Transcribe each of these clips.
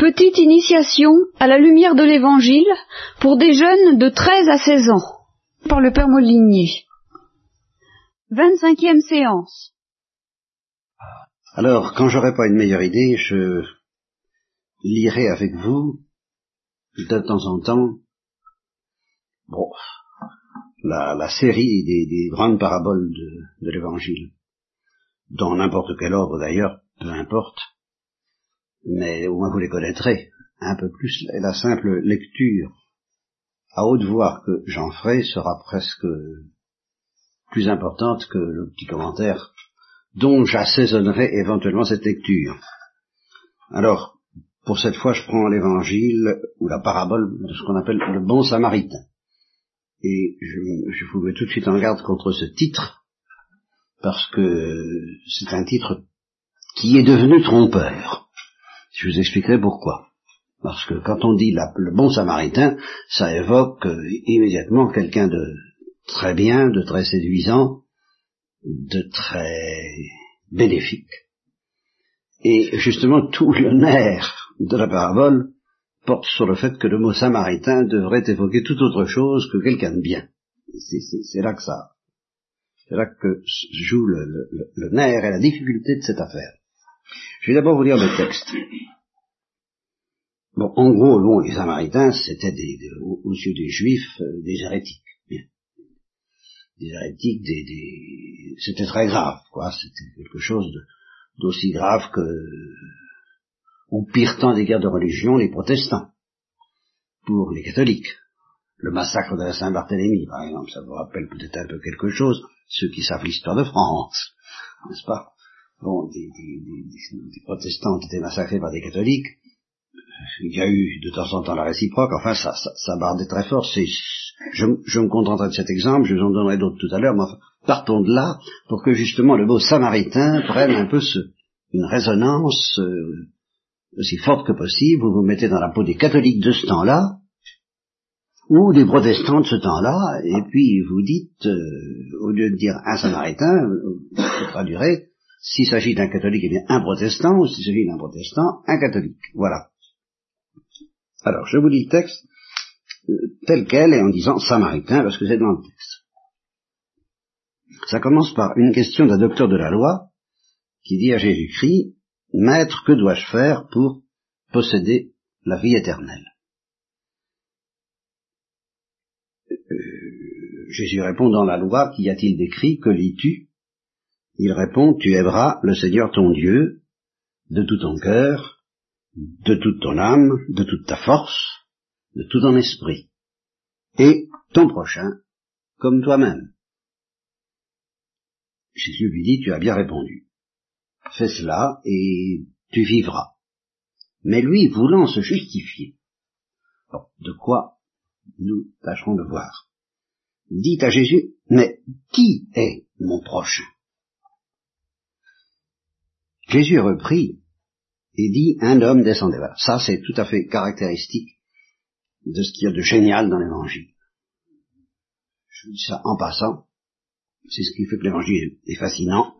Petite initiation à la lumière de l'Évangile pour des jeunes de 13 à 16 ans, par le Père Molinier. 25e séance. Alors, quand j'aurai pas une meilleure idée, je lirai avec vous, de temps en temps, bon, la, série des, des, grandes paraboles de l'Évangile, dans n'importe quel ordre d'ailleurs, peu importe, mais au moins vous les connaîtrez un peu plus. Et la simple lecture à haute voix que j'en ferai sera presque plus importante que le petit commentaire dont j'assaisonnerai éventuellement cette lecture. Alors, pour cette fois, je prends l'évangile ou la parabole de ce qu'on appelle le bon samaritain. Et je, je vous mets tout de suite en garde contre ce titre, parce que c'est un titre qui est devenu trompeur. Je vous expliquerai pourquoi. Parce que quand on dit le bon samaritain, ça évoque euh, immédiatement quelqu'un de très bien, de très séduisant, de très bénéfique. Et justement, tout le nerf de la parabole porte sur le fait que le mot samaritain devrait évoquer tout autre chose que quelqu'un de bien. C'est là que ça, c'est là que joue le, le nerf et la difficulté de cette affaire. Je vais d'abord vous lire le texte. Bon, en gros, bon, les Samaritains, c'était des, aux, yeux des Juifs, euh, des hérétiques. Bien. Des hérétiques, des, des... c'était très grave, quoi. C'était quelque chose d'aussi grave que, au pire temps des guerres de religion, les protestants, pour les catholiques. Le massacre de la Saint-Barthélemy, par exemple, ça vous rappelle peut-être un peu quelque chose, ceux qui savent l'histoire de France, n'est-ce pas? Bon, des, des, protestants ont été massacrés par des catholiques, il y a eu de temps en temps la réciproque, enfin ça, ça, ça bardait très fort, c'est, je, je, me contenterai de cet exemple, je vous en donnerai d'autres tout à l'heure, mais enfin, partons de là pour que justement le mot samaritain prenne un peu ce, une résonance euh, aussi forte que possible, vous vous mettez dans la peau des catholiques de ce temps-là, ou des protestants de ce temps-là, et puis vous dites, euh, au lieu de dire un samaritain, vous traduirez, s'il s'agit d'un catholique, eh bien un protestant, ou s'il s'agit d'un protestant, un catholique. Voilà. Alors, je vous lis le texte euh, tel quel et en disant samaritain parce que c'est dans le texte. Ça commence par une question d'un docteur de la loi qui dit à Jésus-Christ, Maître, que dois-je faire pour posséder la vie éternelle? Euh, Jésus répond dans la loi, qu'y a-t-il d'écrit, que lis-tu? Il répond, tu aimeras le Seigneur ton Dieu de tout ton cœur, de toute ton âme, de toute ta force, de tout ton esprit, et ton prochain comme toi-même. Jésus lui dit, tu as bien répondu. Fais cela et tu vivras. Mais lui, voulant se justifier, de quoi nous tâcherons de voir, dit à Jésus, mais qui est mon prochain? Jésus reprit, et dit un homme descendait. Voilà. Ça, c'est tout à fait caractéristique de ce qu'il y a de génial dans l'évangile. Je vous dis ça en passant. C'est ce qui fait que l'évangile est fascinant,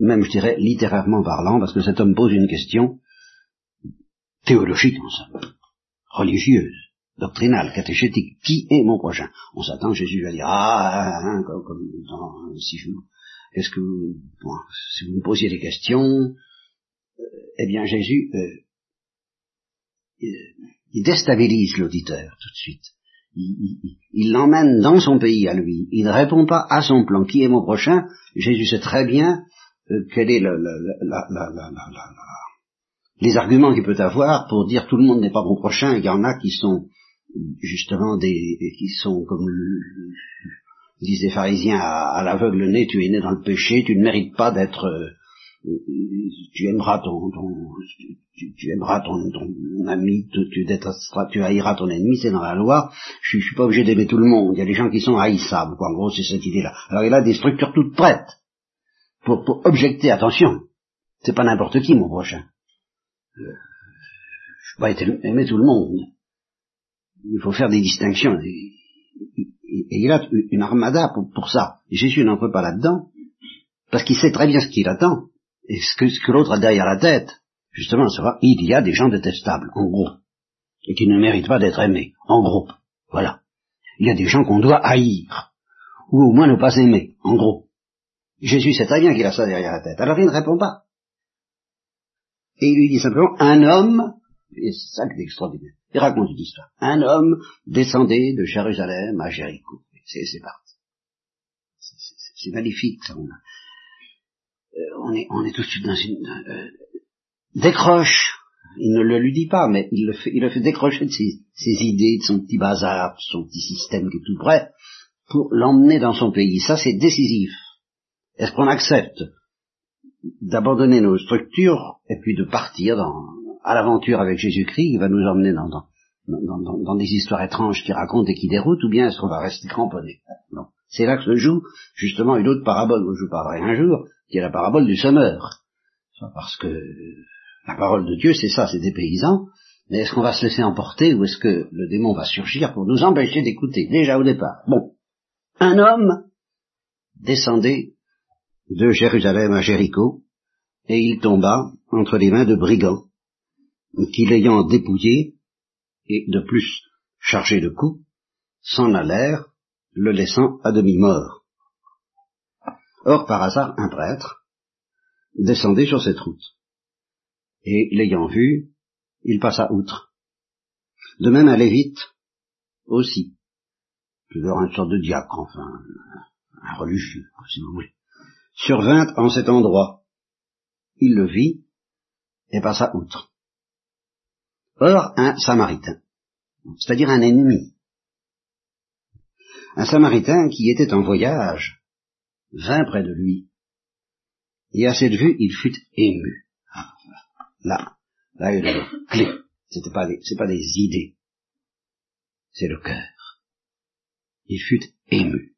même je dirais littérairement parlant, parce que cet homme pose une question théologique en somme, religieuse, doctrinale, catéchétique. Qui est mon prochain? On s'attend, Jésus va dire, ah, hein, comme, comme dans, si je, qu'est-ce que vous, bon, si vous me posiez des questions, eh bien Jésus, euh, il déstabilise l'auditeur tout de suite. Il l'emmène dans son pays à lui. Il ne répond pas à son plan. Qui est mon prochain? Jésus sait très bien euh, quel est le, les arguments qu'il peut avoir pour dire tout le monde n'est pas mon prochain. Il y en a qui sont justement des qui sont comme disent les pharisiens à, l'aveugle né, tu es né dans le péché, tu ne mérites pas d'être euh, tu aimeras ton, tu, aimeras ton, ami, tu, tu, tu haïras ton ennemi, c'est dans la loi. Je, je suis pas obligé d'aimer tout le monde. Il y a des gens qui sont haïssables, quoi. En gros, c'est cette idée-là. Alors il a des structures toutes prêtes pour, pour objecter. Attention, c'est pas n'importe qui mon prochain. Euh, je peux pas aimer tout le monde. Il faut faire des distinctions. Et, il a une armada pour, pour ça. Jésus n'entre pas là-dedans parce qu'il sait très bien ce qu'il attend et ce que, l'autre a derrière la tête. justement savoir, il y a des gens détestables, en gros, et qui ne méritent pas d'être aimés, en gros. Voilà. Il y a des gens qu'on doit haïr, ou au moins ne pas aimer, en gros. Jésus sait très bien qu'il a ça derrière la tête, alors il ne répond pas. Et il lui dit simplement, un homme, et c'est ça qui extraordinaire, il raconte une histoire, un homme descendait de Jérusalem à Jéricho. C'est parti. C'est magnifique. Ça. On, est, on est tout de suite dans une... Euh, décroche il ne le lui dit pas, mais il le fait, il le fait décrocher de ses, idées, de son petit bazar, de son petit système qui est tout prêt, pour l'emmener dans son pays. Ça, c'est décisif. Est-ce qu'on accepte d'abandonner nos structures et puis de partir dans, à l'aventure avec Jésus-Christ qui va nous emmener dans, des histoires étranges qui racontent et qui déroutent, ou bien est-ce qu'on va rester cramponné? Non. C'est là que se joue justement une autre parabole dont je vous parlerai un jour, qui est la parabole du semeur. Parce que la parole de Dieu, c'est ça, c'est des paysans, mais est-ce qu'on va se laisser emporter ou est-ce que le démon va surgir pour nous empêcher d'écouter, déjà au départ? Bon, un homme descendait de Jérusalem à Jéricho, et il tomba entre les mains de brigands, qui l'ayant dépouillé, et de plus chargé de coups, s'en allèrent, le laissant à demi-mort. Or, par hasard, un prêtre descendait sur cette route et l'ayant vu, il passa outre. De même un lévite aussi, toujours une sorte de diacre, enfin, un religieux, si vous voulez, survint en cet endroit. Il le vit et passa outre. Or, un samaritain, c'est-à-dire un ennemi, un samaritain qui était en voyage, vint près de lui, et à cette vue il fut ému. Là, là il y a la clé. C'était pas des, c'est pas des idées. C'est le cœur. Il fut ému.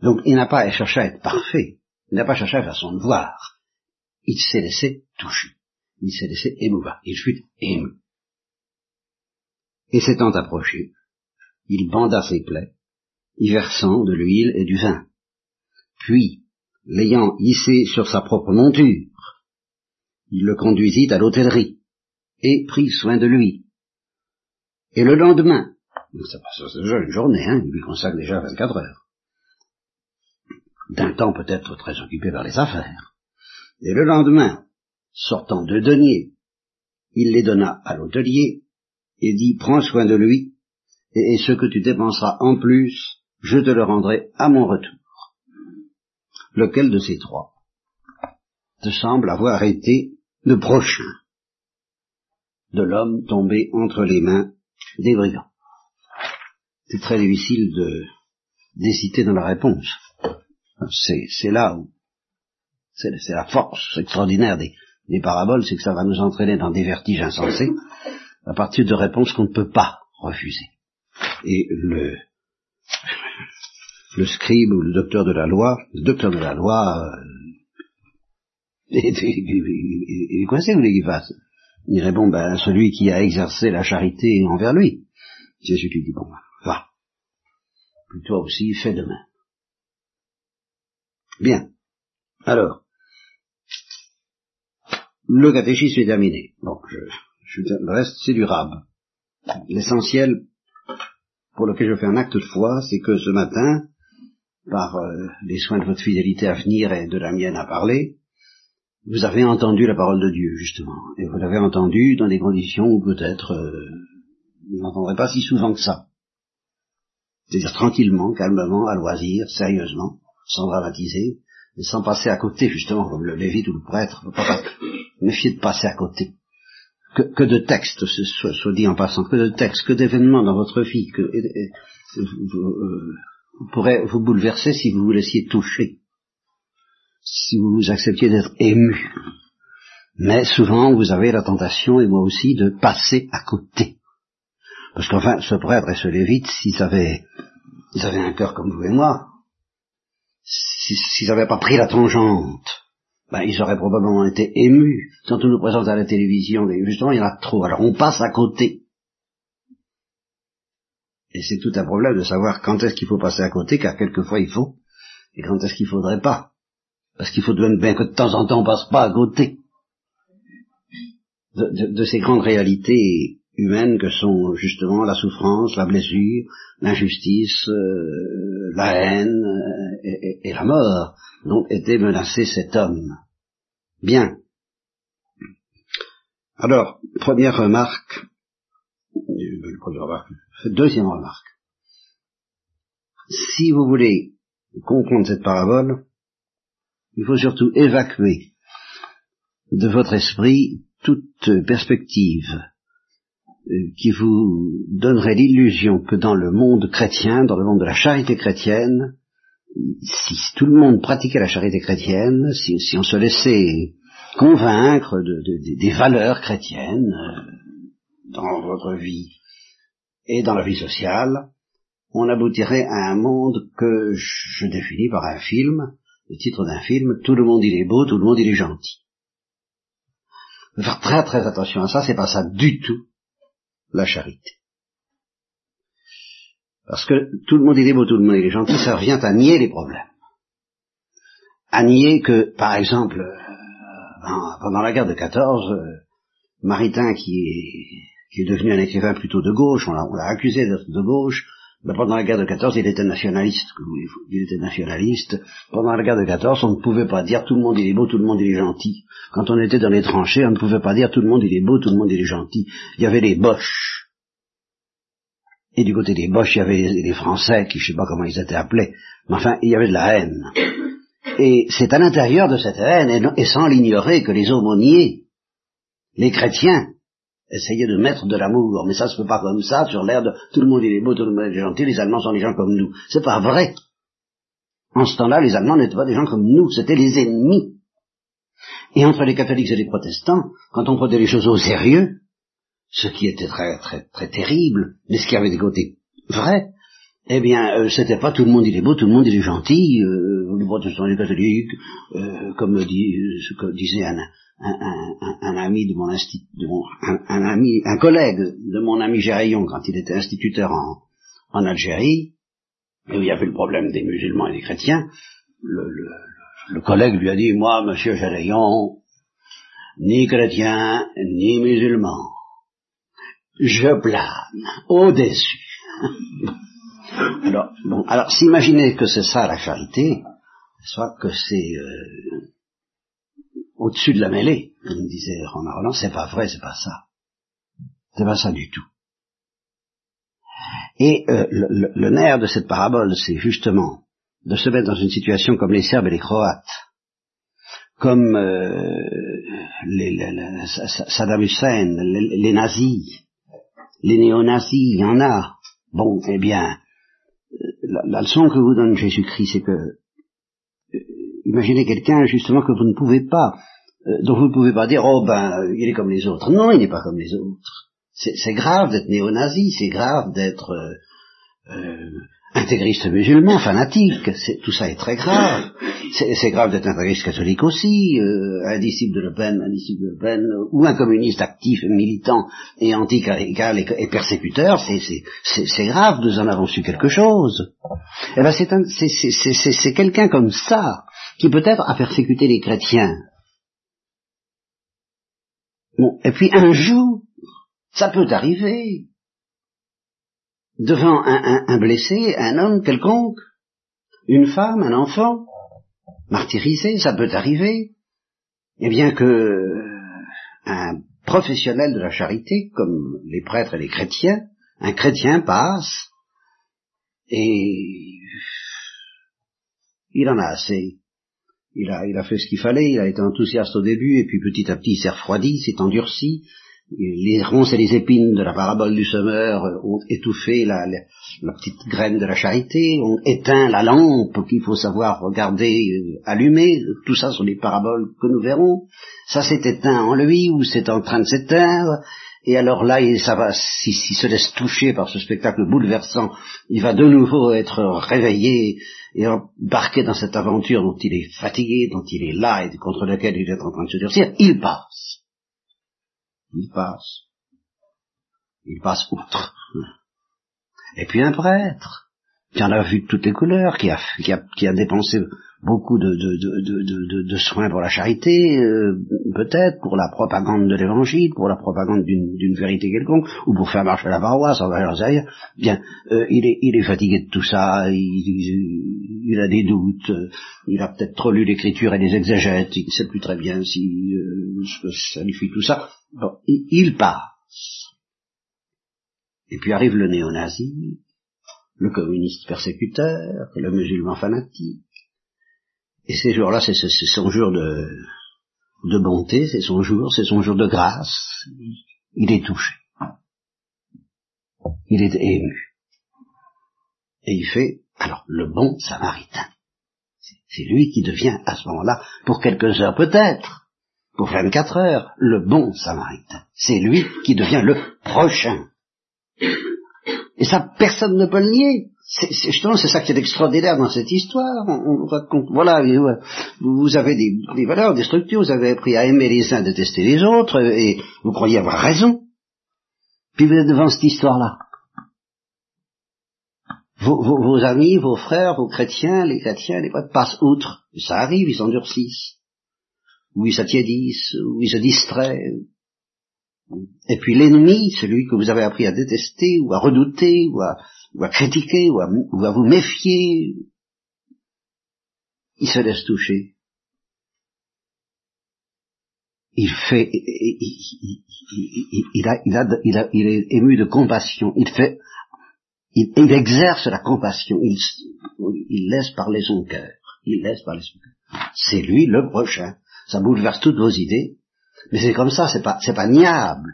Donc il n'a pas cherché à être parfait. Il n'a pas cherché à faire son devoir. Il s'est laissé toucher. Il s'est laissé émouvoir. Il fut ému. Et s'étant approché, il banda ses plaies, y versant de l'huile et du vin. Puis, l'ayant hissé sur sa propre monture, il le conduisit à l'hôtellerie et prit soin de lui. Et le lendemain, ça passe déjà une journée, hein, il lui consacre déjà 24 heures, d'un temps peut-être très occupé par les affaires. Et le lendemain, sortant deux deniers, il les donna à l'hôtelier et dit prends soin de lui, et ce que tu dépenseras en plus, je te le rendrai à mon retour. Lequel de ces trois te semble avoir été le prochain de l'homme tombé entre les mains des brigands? C'est très difficile de d'hésiter dans la réponse. C'est là où c'est la force extraordinaire des, des paraboles, c'est que ça va nous entraîner dans des vertiges insensés à partir de réponses qu'on ne peut pas refuser. Et le le scribe ou le docteur de la loi, le docteur de la loi euh, et, quoi c'est vous voulez qu'il fasse? Il répond, ben, celui qui a exercé la charité envers lui. Jésus lui dit, bon, ben, va. Puis toi aussi, fais de même. Bien. Alors, le catéchisme est terminé. Bon, je, je, le reste, c'est du rab. L'essentiel pour lequel je fais un acte de foi, c'est que ce matin, par euh, les soins de votre fidélité à venir et de la mienne à parler, vous avez entendu la parole de Dieu, justement, et vous l'avez entendu dans des conditions où peut-être euh, vous n'entendrez pas si souvent que ça. C'est-à-dire tranquillement, calmement, à loisir, sérieusement, sans dramatiser, et sans passer à côté, justement, comme le lévite ou le prêtre, pas méfier de passer à côté. Que, de textes, soit, dit en passant, que de textes, que d'événements dans votre vie, que euh, pourrez vous bouleverser si vous vous laissiez toucher si vous acceptiez d'être ému. Mais souvent, vous avez la tentation, et moi aussi, de passer à côté. Parce qu'enfin, ce prêtre et ce lévite, s'ils avaient, ils avaient un cœur comme vous et moi, s'ils n'avaient pas pris la tangente, ben, ils auraient probablement été émus. Quand on nous présente à la télévision, justement, il y en a trop. Alors on passe à côté. Et c'est tout un problème de savoir quand est-ce qu'il faut passer à côté, car quelquefois il faut, et quand est-ce qu'il faudrait pas. Parce qu'il faut même bien que de temps en temps on passe pas à côté. de, ces grandes réalités humaines que sont justement la souffrance, la blessure, l'injustice, euh, la haine et, et, la mort dont était menacé cet homme. Bien. Alors, première remarque, première remarque, deuxième remarque. Si vous voulez comprendre cette parabole, il faut surtout évacuer de votre esprit toute perspective euh, qui vous donnerait l'illusion que dans le monde chrétien, dans le monde de la charité chrétienne, si tout le monde pratiquait la charité chrétienne, si, on se laissait convaincre des valeurs chrétiennes euh, dans votre vie et dans la vie sociale, on aboutirait à un monde que je définis par un film, le titre d'un film, Tout le monde il est beau, tout le monde il est gentil. Faut faire très très attention à ça, c'est pas ça du tout la charité. Parce que tout le monde il est beau, tout le monde il est gentil, ça revient à nier les problèmes. À nier que, par exemple, euh, pendant la guerre de 14, euh, Maritain, qui est, qui est devenu un écrivain plutôt de gauche, on l'a accusé d'être de gauche, ben, pendant la guerre de 14, il était nationaliste. Il était nationaliste. Pendant la guerre de 14, on ne pouvait pas dire tout le monde il est beau, tout le monde il est gentil. Quand on était dans les tranchées, on ne pouvait pas dire tout le monde il est beau, tout le monde il est gentil. Il y avait les boches. Et du côté des boches, il y avait les, Français, qui je sais pas comment ils étaient appelés. Mais enfin, il y avait de la haine. Et c'est à l'intérieur de cette haine, et sans l'ignorer, que les aumôniers, les chrétiens, essayer de mettre de l'amour, mais ça se fait pas comme ça, sur l'air de tout le monde il est beau, tout le monde est gentil, les Allemands sont des gens comme nous. C'est pas vrai. En ce temps-là, les Allemands n'étaient pas des gens comme nous, c'était les ennemis. Et entre les catholiques et les protestants, quand on prenait les choses au sérieux, ce qui était très très très terrible, mais ce qui avait des côtés vrais, eh bien, euh, c'était pas tout le monde il est beau, tout le monde il est gentil, euh, les protestants les catholiques, euh, comme dit, ce disait Anna un, ami de mon institut, un, ami, un collègue de mon ami Géraillon quand il était instituteur en, en Algérie, et où il y avait le problème des musulmans et des chrétiens, le, le, collègue lui a dit, moi, monsieur Géraillon, ni chrétien, ni musulman, je plane au-dessus. alors, bon, alors s'imaginer que c'est ça la charité, soit que c'est euh, au-dessus de la mêlée, comme disait Romain Roland, c'est pas vrai, c'est pas ça. C'est pas ça du tout. Et euh, le, nerf de cette parabole, c'est justement de se mettre dans une situation comme les Serbes et les Croates, comme euh, les, Saddam Hussein, les, nazis, les néo-nazis, il y en a. Bon, eh bien, la, la leçon que vous donne Jésus-Christ, c'est que euh, imaginez quelqu'un justement que vous ne pouvez pas euh, donc vous ne pouvez pas dire, oh ben, il est comme les autres. Non, il n'est pas comme les autres. C'est grave d'être néo-nazi, c'est grave d'être euh, euh, intégriste musulman, fanatique. Tout ça est très grave. C'est grave d'être intégriste catholique aussi, un disciple de Le Pen, un disciple de Le Pen, ou un communiste actif, militant et anticlérical et, et persécuteur. C'est grave, nous en avons su quelque chose. Eh ben c'est quelqu'un comme ça qui peut-être a persécuté les chrétiens. Et puis un jour, ça peut arriver, devant un, blessé, un homme quelconque, une femme, un enfant, martyrisé, ça peut arriver, et bien que un professionnel de la charité, comme les prêtres et les chrétiens, un chrétien passe, et il en a assez il a, il a fait ce qu'il fallait, il a été enthousiaste au début, et puis petit à petit il s'est refroidi, s'est endurci. Les ronces et les épines de la parabole du semeur ont étouffé la, petite graine de la charité, ont éteint la lampe qu'il faut savoir regarder euh, allumer. Tout ça sont des paraboles que nous verrons. Ça s'est éteint en lui ou c'est en train de s'éteindre. Et alors là, ça va, s'il se laisse toucher par ce spectacle bouleversant, il va de nouveau être réveillé et embarqué dans cette aventure dont il est fatigué, dont il est là et contre laquelle il est en train de se durcir, il passe. Il passe. Il passe outre. Et puis un prêtre, qui en a vu de toutes les couleurs, qui a, qui a, qui a dépensé beaucoup de, de, de, soins pour la charité, euh, peut-être, pour la propagande de l'évangile, pour la propagande d'une vérité quelconque, ou pour faire marcher la paroisse, enfin j'en sais Bien, euh, il, est, il est fatigué de tout ça, il, il, a des doutes, il a peut-être trop lu l'écriture et les exégètes, il ne sait plus très bien si euh, ça lui fait tout ça. Bon, il, il passe. Et puis arrive le néo-nazi, le communiste persécuteur, le musulman fanatique, et ces jours-là, c'est son jour de, bonté, c'est son jour, c'est son jour de grâce. Il est touché. Il est ému. Et il fait, alors, le bon samaritain. C'est lui qui devient, à ce moment-là, pour quelques heures peut-être, pour 24 heures, le bon samaritain. C'est lui qui devient le prochain. Et ça, personne ne peut le nier c'est, justement, c'est ça qui est extraordinaire dans cette histoire. On, raconte, voilà, vous avez des, valeurs, des structures, vous avez appris à aimer les uns, détester les autres, et vous croyez avoir raison. Puis vous êtes devant cette histoire-là. Vos, vos, vos, amis, vos frères, vos chrétiens, les chrétiens, les prêtres passent outre. Ça arrive, ils s'endurcissent. Ou ils s'attiédissent, ou ils se distraient. Et puis l'ennemi, celui que vous avez appris à détester, ou à redouter, ou à, ou à critiquer, ou à, vous méfier, il se laisse toucher. Il fait, il, il, a, il, a, il, a, il est ému de compassion. Il fait, il, exerce la compassion. Il, laisse parler son cœur. Il laisse parler son cœur. C'est lui le prochain. Ça bouleverse toutes vos idées. Mais c'est comme ça, c'est pas, c'est pas niable.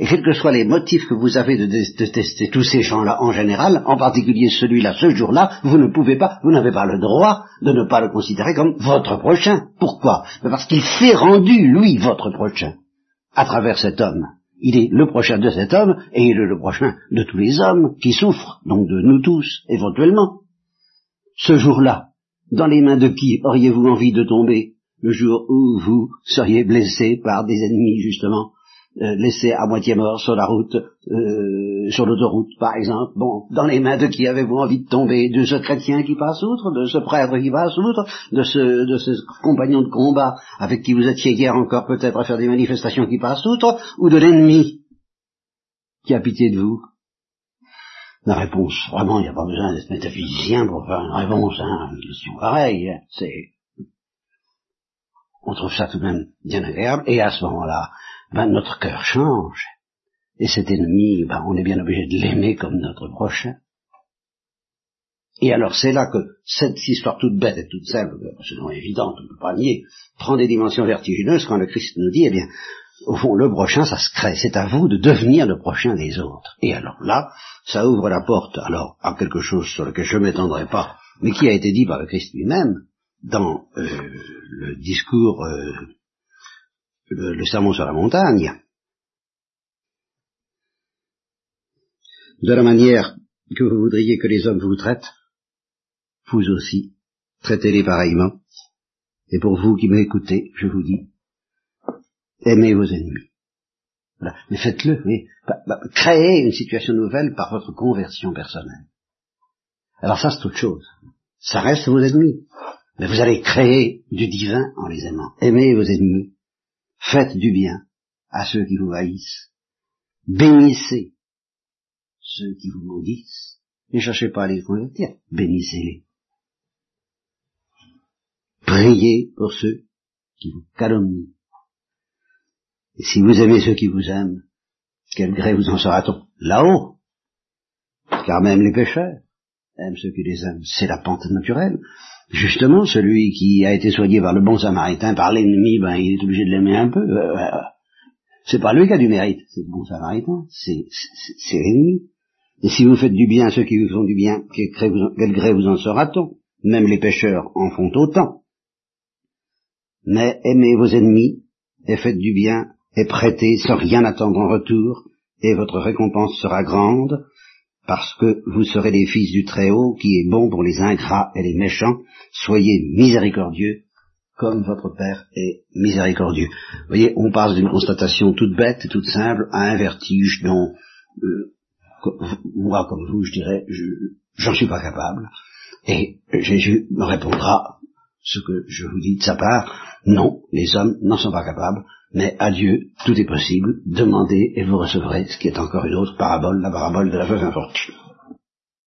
Et quels que soient les motifs que vous avez de détester tous ces gens-là en général, en particulier celui-là, ce jour-là, vous ne pouvez pas, vous n'avez pas le droit de ne pas le considérer comme votre prochain. Pourquoi? Parce qu'il s'est rendu, lui, votre prochain, à travers cet homme. Il est le prochain de cet homme, et il est le prochain de tous les hommes qui souffrent, donc de nous tous, éventuellement. Ce jour-là, dans les mains de qui auriez-vous envie de tomber? Le jour où vous seriez blessé par des ennemis, justement, euh, laissé à moitié mort sur la route, euh, sur l'autoroute par exemple, bon, dans les mains de qui avez-vous envie de tomber? De ce chrétien qui passe outre, de ce prêtre qui passe outre, de ce, de ce compagnon de combat avec qui vous étiez hier encore peut-être à faire des manifestations qui passent outre, ou de l'ennemi qui a pitié de vous? La réponse, vraiment, il n'y a pas besoin d'être métaphysicien pour faire une réponse, hein, une question pareille, hein, c'est... On trouve ça tout de même bien agréable, et à ce moment-là, ben, notre cœur change. Et cet ennemi, ben, on est bien obligé de l'aimer comme notre prochain. Et alors c'est là que cette histoire toute bête et toute simple, selon évidente, on ne peut pas nier, prend des dimensions vertigineuses quand le Christ nous dit, eh bien, au fond, le prochain, ça se crée. C'est à vous de devenir le prochain des autres. Et alors là, ça ouvre la porte, alors, à quelque chose sur lequel je ne m'étendrai pas, mais qui a été dit par le Christ lui-même dans euh, le discours euh, le, sermon sur la montagne, de la manière que vous voudriez que les hommes vous traitent, vous aussi, traitez-les pareillement. Et pour vous qui m'écoutez, je vous dis, aimez vos ennemis. Voilà. Mais faites-le, créez une situation nouvelle par votre conversion personnelle. Alors ça, c'est autre chose. Ça reste vos ennemis. Mais vous allez créer du divin en les aimant. Aimez vos ennemis Faites du bien à ceux qui vous haïssent. Bénissez ceux qui vous maudissent. Ne cherchez pas à les convertir. Bénissez-les. Priez pour ceux qui vous calomnient. Et si vous aimez ceux qui vous aiment, quel gré vous en sera-t-on? Là-haut. Car même les pécheurs aiment ceux qui les aiment. C'est la pente naturelle. Justement, celui qui a été soigné par le bon samaritain, par l'ennemi, ben, il est obligé de l'aimer un peu. Euh, euh, c'est pas lui qui a du mérite, c'est le bon samaritain, c'est l'ennemi. Et si vous faites du bien à ceux qui vous font du bien, quel gré vous, en sera-t-on Même les pécheurs en font autant. Mais aimez vos ennemis, et faites du bien, et prêtez sans rien attendre en retour, et votre récompense sera grande, parce que vous serez les fils du Très-Haut, qui est bon pour les ingrats et les méchants, soyez miséricordieux, comme votre Père est miséricordieux. Vous voyez, on passe d'une constatation toute bête toute simple à un vertige dont, euh, moi comme vous, je dirais, j'en suis pas capable. Et Jésus me répondra, ce que je vous dis de sa part, non, les hommes n'en sont pas capables, mais à Dieu, tout est possible, demandez et vous recevrez, ce qui est encore une autre parabole, la parabole de la veuve infortune.